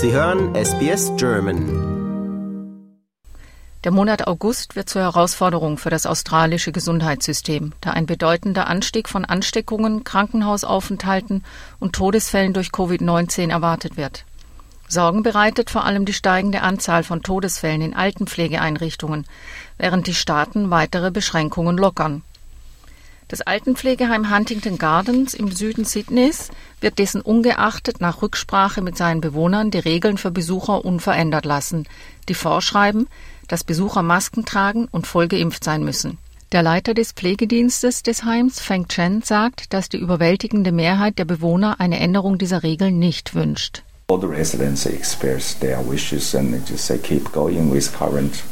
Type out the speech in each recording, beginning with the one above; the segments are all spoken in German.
Sie hören SBS German. Der Monat August wird zur Herausforderung für das australische Gesundheitssystem, da ein bedeutender Anstieg von Ansteckungen, Krankenhausaufenthalten und Todesfällen durch Covid-19 erwartet wird. Sorgen bereitet vor allem die steigende Anzahl von Todesfällen in Altenpflegeeinrichtungen, während die Staaten weitere Beschränkungen lockern. Das Altenpflegeheim Huntington Gardens im Süden Sydneys wird dessen ungeachtet nach Rücksprache mit seinen Bewohnern die Regeln für Besucher unverändert lassen, die vorschreiben, dass Besucher Masken tragen und voll geimpft sein müssen. Der Leiter des Pflegedienstes des Heims, Feng Chen, sagt, dass die überwältigende Mehrheit der Bewohner eine Änderung dieser Regeln nicht wünscht. All the residents express their wishes and they just say keep going with current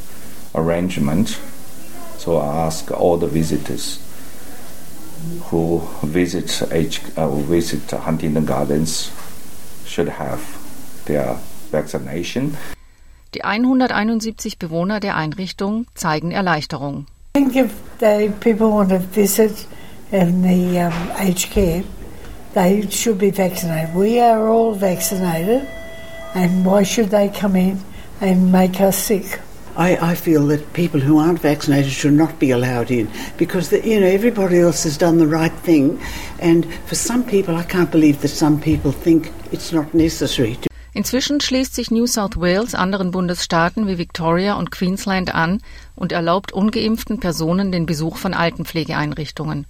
arrangement. So I ask all the visitors who visit H, uh, visit Huntington Gardens should have their vaccination. Die 171 Bewohner der Einrichtung zeigen Erleichterung. I think if the people want to visit in the um, aged care, they should be vaccinated. We are all vaccinated, and why should they come in and make us sick? I, I feel that people who aren't vaccinated should not be allowed in because the, you know everybody else has done the right thing, and for some people, I can't believe that some people think it's not necessary. To Inzwischen schließt sich New South Wales anderen Bundesstaaten wie Victoria und Queensland an und erlaubt ungeimpften Personen den Besuch von Altenpflegeeinrichtungen.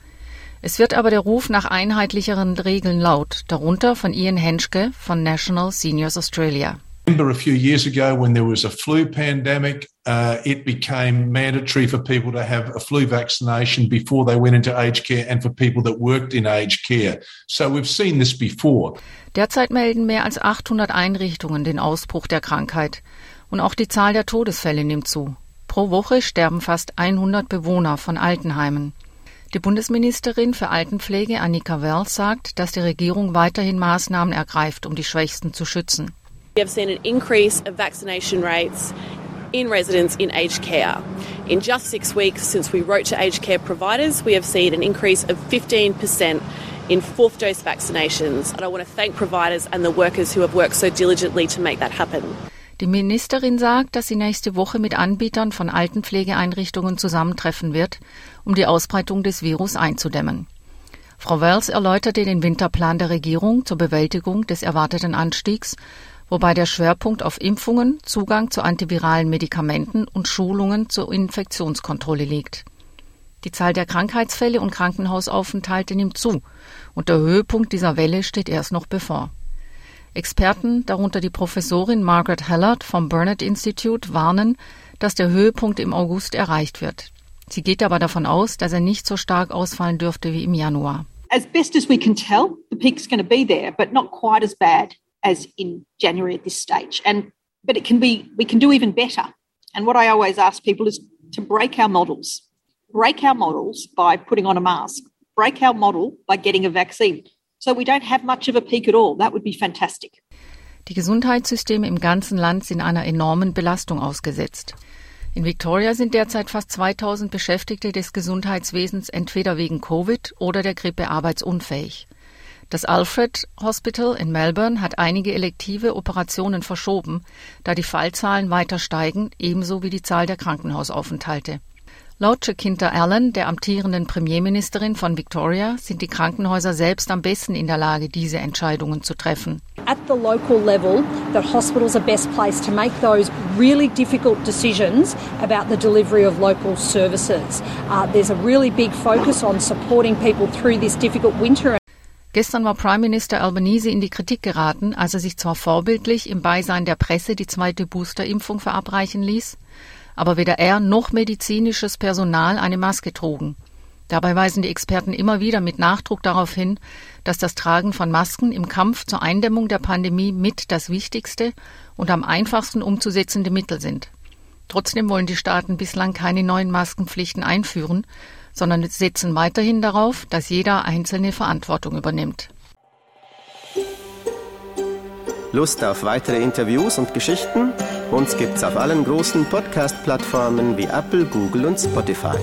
Es wird aber der Ruf nach einheitlicheren Regeln laut, darunter von Ian Henschke von National Seniors Australia. Remember a few years ago when there was a flu pandemic, uh, it became mandatory for people to have a flu vaccination before they went into aged care and for people that worked in aged care. So we've seen this before. Derzeit melden mehr als 800 Einrichtungen den Ausbruch der Krankheit. Und auch die Zahl der Todesfälle nimmt zu. Pro Woche sterben fast 100 Bewohner von Altenheimen. Die Bundesministerin für Altenpflege Annika Wells sagt, dass die Regierung weiterhin Maßnahmen ergreift, um die Schwächsten zu schützen. We have seen an increase of vaccination rates in residents in aged care. In just six weeks since we wrote to aged care providers, we have seen an increase of 15% in fourth dose vaccinations. And I want to thank providers and the workers who have worked so diligently to make that happen. Die Ministerin sagt, dass sie nächste Woche mit Anbietern von Altenpflegeeinrichtungen zusammentreffen wird, um die Ausbreitung des Virus einzudämmen. Frau Wells erläuterte den Winterplan der Regierung zur Bewältigung des erwarteten Anstiegs wobei der Schwerpunkt auf Impfungen, Zugang zu antiviralen Medikamenten und Schulungen zur Infektionskontrolle liegt. Die Zahl der Krankheitsfälle und Krankenhausaufenthalte nimmt zu, und der Höhepunkt dieser Welle steht erst noch bevor. Experten, darunter die Professorin Margaret Hallard vom Burnett Institute, warnen, dass der Höhepunkt im August erreicht wird. Sie geht aber davon aus, dass er nicht so stark ausfallen dürfte wie im Januar. As best as we can tell, the peak's going to be there, but not quite as bad as in January at this stage. And but it can be we can do even better. And what I always ask people is to break our models. Break our models by putting on a mask. Break our model by getting a vaccine. So we don't have much of a peak at all. That would be fantastic. Die Gesundheitssysteme im ganzen Land sind einer enormen Belastung ausgesetzt. In Victoria sind derzeit fast 2000 Beschäftigte des Gesundheitswesens entweder wegen Covid oder der Grippe arbeitsunfähig. Das Alfred Hospital in Melbourne hat einige elektive Operationen verschoben, da die Fallzahlen weiter steigen, ebenso wie die Zahl der Krankenhausaufenthalte. Laut Jacinta Allen, der amtierenden Premierministerin von Victoria, sind die Krankenhäuser selbst am besten in der Lage, diese Entscheidungen zu treffen. At the local level, the hospitals are best placed to make those really difficult decisions about the delivery of local services. Uh, there's a really big focus on supporting people through this difficult winter. Gestern war Prime Minister Albanese in die Kritik geraten, als er sich zwar vorbildlich im Beisein der Presse die zweite Boosterimpfung verabreichen ließ, aber weder er noch medizinisches Personal eine Maske trugen. Dabei weisen die Experten immer wieder mit Nachdruck darauf hin, dass das Tragen von Masken im Kampf zur Eindämmung der Pandemie mit das wichtigste und am einfachsten umzusetzende Mittel sind. Trotzdem wollen die Staaten bislang keine neuen Maskenpflichten einführen, sondern setzen weiterhin darauf, dass jeder Einzelne Verantwortung übernimmt. Lust auf weitere Interviews und Geschichten? Uns gibt's auf allen großen Podcast-Plattformen wie Apple, Google und Spotify.